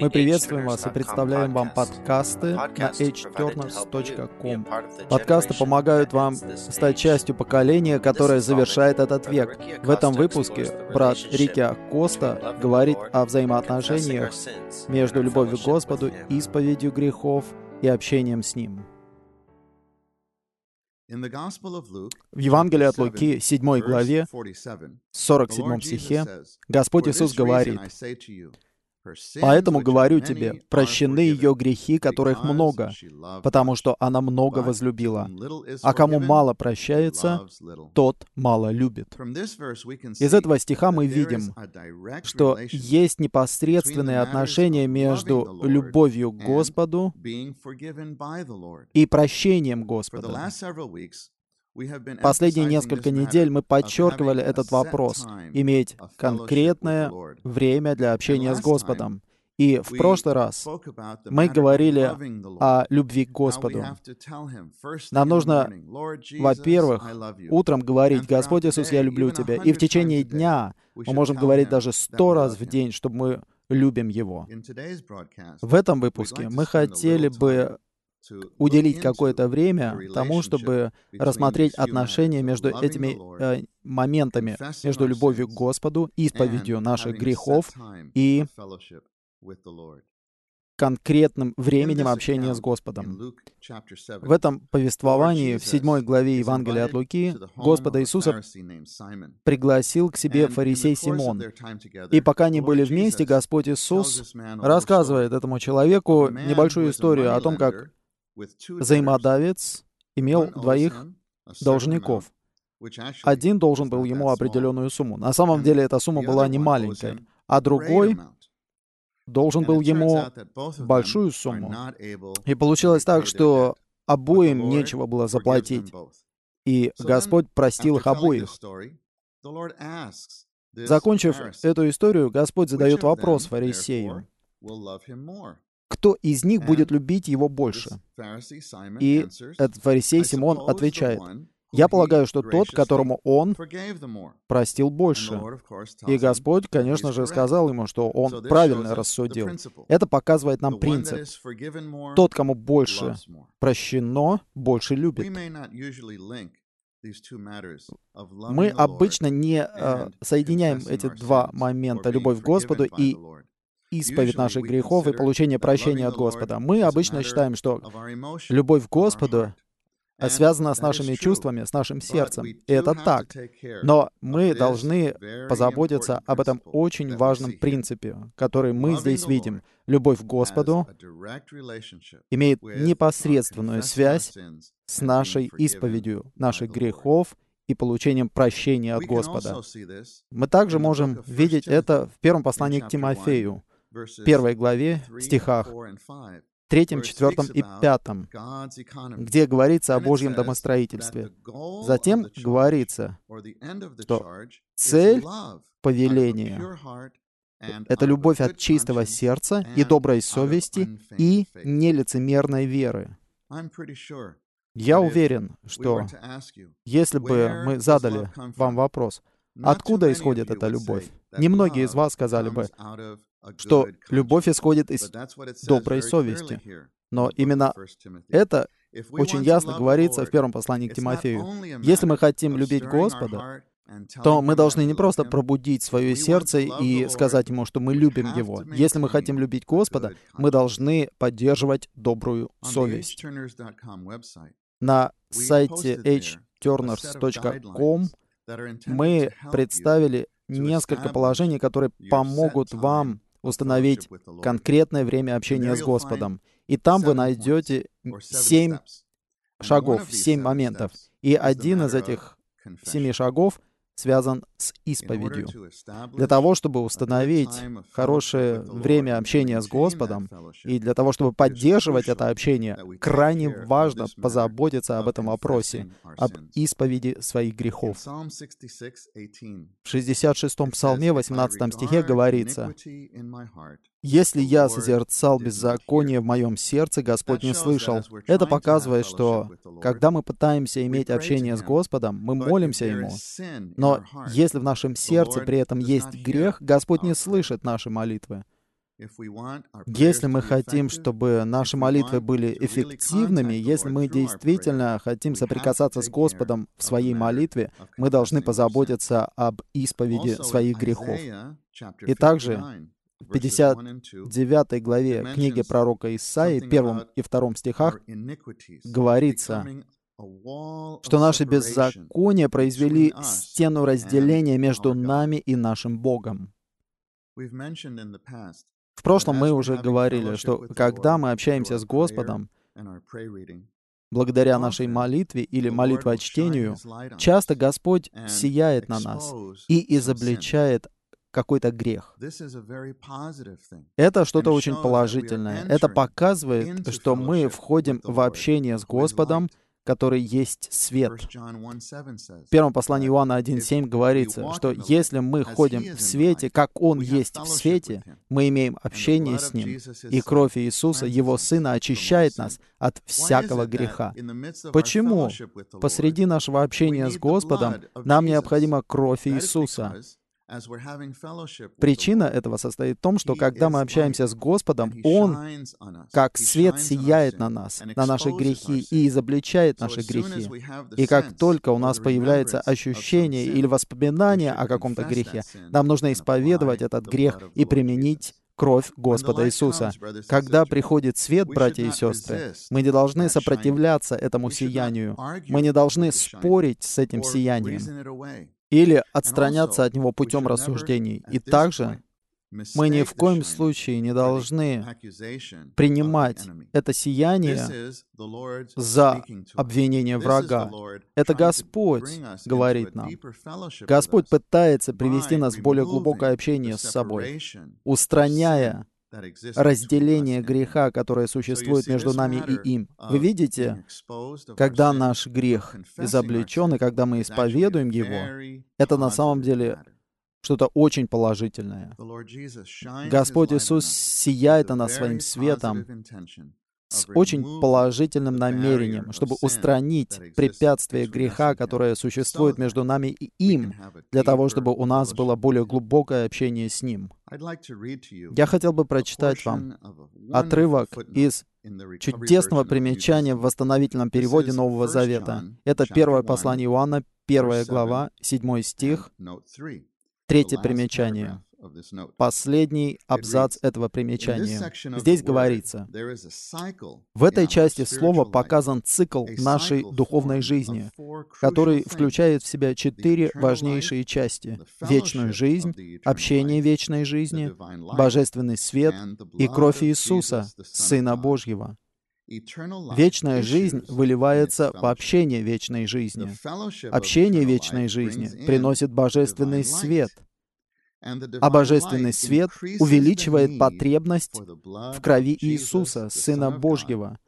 Мы приветствуем вас и представляем вам подкасты на hturners.com. Подкасты помогают вам стать частью поколения, которое завершает этот век. В этом выпуске брат Рики Коста говорит о взаимоотношениях между любовью к Господу, исповедью грехов и общением с Ним. В Евангелии от Луки, 7 главе, 47 стихе, Господь Иисус говорит, Поэтому говорю тебе, прощены ее грехи, которых много, потому что она много возлюбила. А кому мало прощается, тот мало любит. Из этого стиха мы видим, что есть непосредственное отношение между любовью к Господу и прощением Господа. Последние несколько недель мы подчеркивали этот вопрос — иметь конкретное время для общения с Господом. И в прошлый раз мы говорили о любви к Господу. Нам нужно, во-первых, утром говорить, «Господь Иисус, я люблю Тебя». И в течение дня мы можем говорить даже сто раз в день, чтобы мы любим Его. В этом выпуске мы хотели бы уделить какое-то время тому, чтобы рассмотреть отношения между этими э, моментами, между любовью к Господу, исповедью наших грехов и конкретным временем общения с Господом. В этом повествовании, в седьмой главе Евангелия от Луки, Господа Иисуса пригласил к себе фарисей Симон. И пока они были вместе, Господь Иисус рассказывает этому человеку небольшую историю о том, как Взаимодавец имел двоих должников. Один должен был ему определенную сумму. На самом деле эта сумма была не маленькая, а другой должен был ему большую сумму. И получилось так, что обоим нечего было заплатить. И Господь простил их обоих. Закончив эту историю, Господь задает вопрос фарисею кто из них будет любить его больше? И этот фарисей Симон отвечает, я полагаю, что тот, которому он простил больше. И Господь, конечно же, сказал ему, что он правильно рассудил. Это показывает нам принцип. Тот, кому больше прощено, больше любит. Мы обычно не э, соединяем эти два момента, любовь к Господу и исповедь наших грехов и получение прощения от Господа. Мы обычно считаем, что любовь к Господу связана с нашими чувствами, с нашим сердцем. И это так. Но мы должны позаботиться об этом очень важном принципе, который мы здесь видим. Любовь к Господу имеет непосредственную связь с нашей исповедью наших грехов и получением прощения от Господа. Мы также можем видеть это в первом послании к Тимофею, первой главе, стихах третьем, четвертом и пятом, где говорится о Божьем домостроительстве. Затем говорится, что цель повеления — это любовь от чистого сердца и доброй совести и нелицемерной веры. Я уверен, что если бы мы задали вам вопрос, откуда исходит эта любовь, немногие из вас сказали бы, что любовь исходит из доброй совести. Но именно это очень ясно говорится в первом послании к Тимофею. Если мы хотим любить Господа, то мы должны не просто пробудить свое сердце и сказать ему, что мы любим его. Если мы хотим любить Господа, мы должны поддерживать добрую совесть. На сайте hturners.com мы представили несколько положений, которые помогут вам установить конкретное время общения с Господом. И там вы найдете семь шагов, семь моментов. И один из этих семи шагов связан с исповедью. Для того, чтобы установить хорошее время общения с Господом, и для того, чтобы поддерживать это общение, крайне важно позаботиться об этом вопросе, об исповеди своих грехов. В 66-м псалме, 18 стихе говорится, если я созерцал беззаконие в моем сердце, Господь не слышал. Это показывает, что когда мы пытаемся иметь общение с Господом, мы молимся Ему. Но если в нашем сердце при этом есть грех, Господь не слышит наши молитвы. Если мы хотим, чтобы наши молитвы были эффективными, если мы действительно хотим соприкасаться с Господом в своей молитве, мы должны позаботиться об исповеди своих грехов. И также в 59 главе книги пророка Исаии, первом и втором стихах, говорится, что наши беззакония произвели стену разделения между нами и нашим Богом. В прошлом мы уже говорили, что когда мы общаемся с Господом, благодаря нашей молитве или молитвочтению, часто Господь сияет на нас и изобличает какой-то грех. Это что-то очень положительное. Это показывает, что мы входим в общение с Господом, который есть свет. В первом послании Иоанна 1.7 говорится, что если мы ходим в свете, как Он есть в свете, мы имеем общение с Ним, и кровь Иисуса, Его Сына, очищает нас от всякого греха. Почему посреди нашего общения с Господом нам необходима кровь Иисуса? Причина этого состоит в том, что когда мы общаемся с Господом, Он, как свет, сияет на нас, на наши грехи и изобличает наши грехи. И как только у нас появляется ощущение или воспоминание о каком-то грехе, нам нужно исповедовать этот грех и применить кровь Господа Иисуса. Когда приходит свет, братья и сестры, мы не должны сопротивляться этому сиянию. Мы не должны спорить с этим сиянием или отстраняться от него путем рассуждений. И также мы ни в коем случае не должны принимать это сияние за обвинение врага. Это Господь говорит нам. Господь пытается привести нас в более глубокое общение с собой, устраняя разделение греха, которое существует между нами и им. Вы видите, когда наш грех изобличен, и когда мы исповедуем его, это на самом деле что-то очень положительное. Господь Иисус сияет на нас своим светом, с очень положительным намерением, чтобы устранить препятствие греха, которое существует между нами и им, для того, чтобы у нас было более глубокое общение с Ним. Я хотел бы прочитать вам отрывок из чудесного примечания в восстановительном переводе Нового Завета. Это первое послание Иоанна, первая глава, седьмой стих, третье примечание последний абзац этого примечания. Здесь говорится, в этой части слова показан цикл нашей духовной жизни, который включает в себя четыре важнейшие части — вечную жизнь, общение вечной жизни, божественный свет и кровь Иисуса, Сына Божьего. Вечная жизнь выливается в общение вечной жизни. Общение вечной жизни приносит божественный свет — а божественный свет увеличивает потребность в крови Иисуса, Сына Божьего,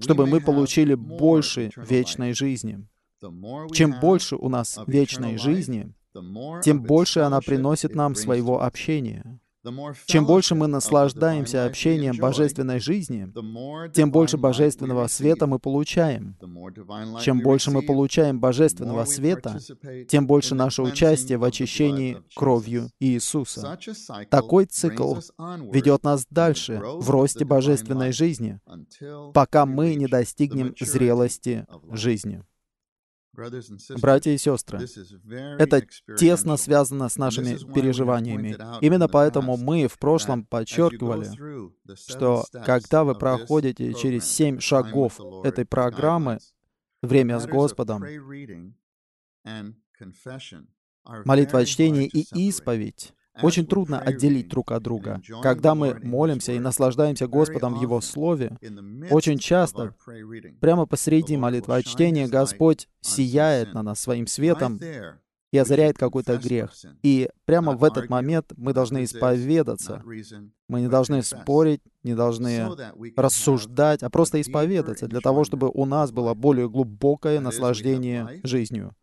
чтобы мы получили больше вечной жизни. Чем больше у нас вечной жизни, тем больше она приносит нам своего общения. Чем больше мы наслаждаемся общением божественной жизни, тем больше божественного света мы получаем. Чем больше мы получаем божественного света, тем больше наше участие в очищении кровью Иисуса. Такой цикл ведет нас дальше в росте божественной жизни, пока мы не достигнем зрелости жизни. Братья и сестры, это тесно связано с нашими переживаниями. Именно поэтому мы в прошлом подчеркивали, что когда вы проходите через семь шагов этой программы «Время с Господом», молитва чтения и исповедь, очень трудно отделить друг от друга. Когда мы молимся и наслаждаемся Господом в Его Слове, очень часто, прямо посреди молитвы чтения, Господь сияет на нас своим светом и озаряет какой-то грех. И прямо в этот момент мы должны исповедаться. Мы не должны спорить, не должны рассуждать, а просто исповедаться для того, чтобы у нас было более глубокое наслаждение жизнью.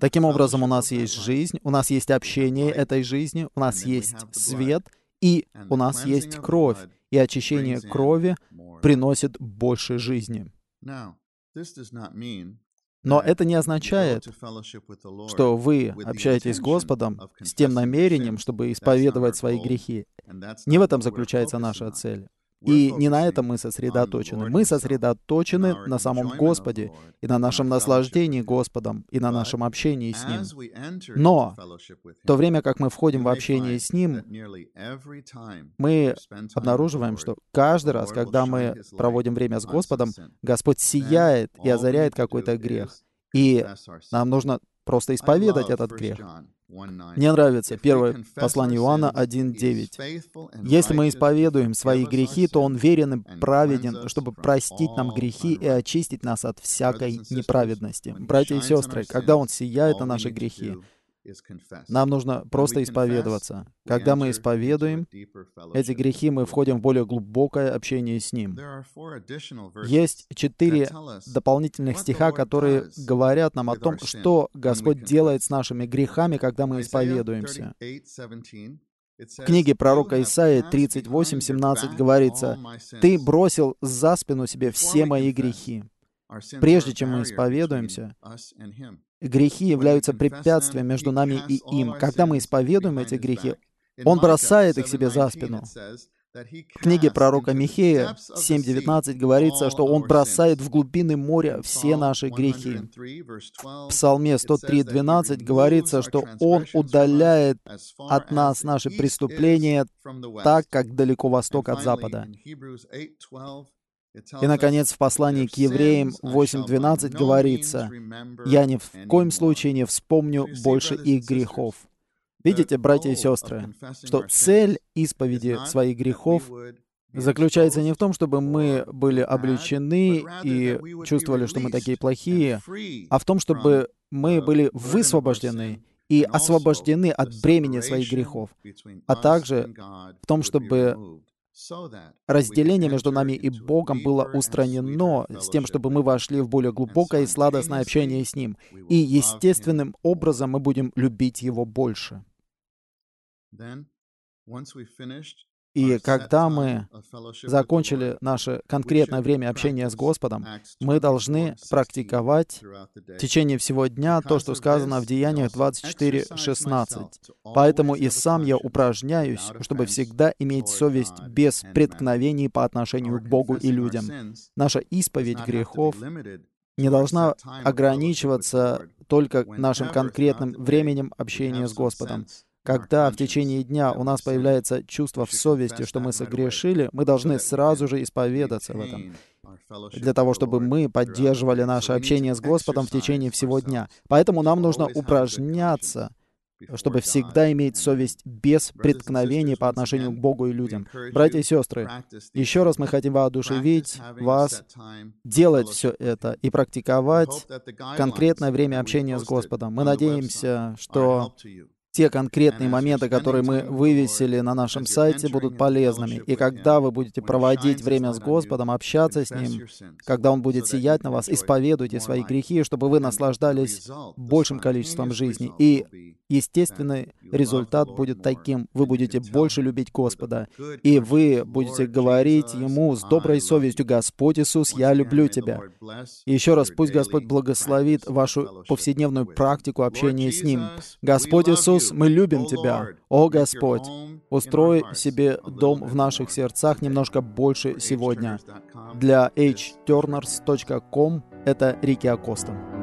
Таким образом, у нас есть жизнь, у нас есть общение этой жизни, у нас есть свет, и у нас есть кровь. И очищение крови приносит больше жизни. Но это не означает, что вы общаетесь с Господом с тем намерением, чтобы исповедовать свои грехи. Не в этом заключается наша цель. И не на этом мы сосредоточены. Мы сосредоточены на самом Господе и на нашем наслаждении Господом и на нашем общении с Ним. Но в то время как мы входим в общение с Ним, мы обнаруживаем, что каждый раз, когда мы проводим время с Господом, Господь сияет и озаряет какой-то грех. И нам нужно просто исповедать этот грех. Мне нравится первое послание Иоанна 1.9. «Если мы исповедуем свои грехи, то Он верен и праведен, чтобы простить нам грехи и очистить нас от всякой неправедности». Братья и сестры, когда Он сияет на наши грехи, нам нужно просто исповедоваться. Когда мы исповедуем эти грехи, мы входим в более глубокое общение с Ним. Есть четыре дополнительных стиха, которые говорят нам о том, что Господь делает с нашими грехами, когда мы исповедуемся. В книге пророка Исаия 38:17 говорится, «Ты бросил за спину себе все мои грехи». Прежде чем мы исповедуемся, грехи являются препятствием между нами и им. Когда мы исповедуем эти грехи, Он бросает их себе за спину. В книге пророка Михея 7.19 говорится, что Он бросает в глубины моря все наши грехи. В Псалме 103.12 говорится, что Он удаляет от нас наши преступления так, как далеко восток от запада. И, наконец, в послании к евреям 8.12 говорится, «Я ни в коем случае не вспомню больше их грехов». Видите, братья и сестры, что цель исповеди своих грехов заключается не в том, чтобы мы были обличены и чувствовали, что мы такие плохие, а в том, чтобы мы были высвобождены и освобождены от бремени своих грехов, а также в том, чтобы Разделение между нами и Богом было устранено с тем, чтобы мы вошли в более глубокое и сладостное общение с Ним. И естественным образом мы будем любить Его больше. И когда мы закончили наше конкретное время общения с Господом, мы должны практиковать в течение всего дня то, что сказано в Деяниях 24.16. Поэтому и сам я упражняюсь, чтобы всегда иметь совесть без преткновений по отношению к Богу и людям. Наша исповедь грехов не должна ограничиваться только нашим конкретным временем общения с Господом. Когда в течение дня у нас появляется чувство в совести, что мы согрешили, мы должны сразу же исповедаться в этом, для того, чтобы мы поддерживали наше общение с Господом в течение всего дня. Поэтому нам нужно упражняться — чтобы всегда иметь совесть без преткновений по отношению к Богу и людям. Братья и сестры, еще раз мы хотим воодушевить вас делать все это и практиковать конкретное время общения с Господом. Мы надеемся, что те конкретные моменты, которые мы вывесили на нашем сайте, будут полезными. И когда вы будете проводить время с Господом, общаться с Ним, когда Он будет сиять на вас, исповедуйте свои грехи, чтобы вы наслаждались большим количеством жизни. И естественный результат будет таким. Вы будете больше любить Господа, и вы будете говорить Ему с доброй совестью, «Господь Иисус, я люблю Тебя». И еще раз, пусть Господь благословит вашу повседневную практику общения с Ним. Господь Иисус, Иисус, мы любим Тебя. О Господь, устрой себе дом в наших сердцах немножко больше сегодня. Для hturners.com это Рики Акоста.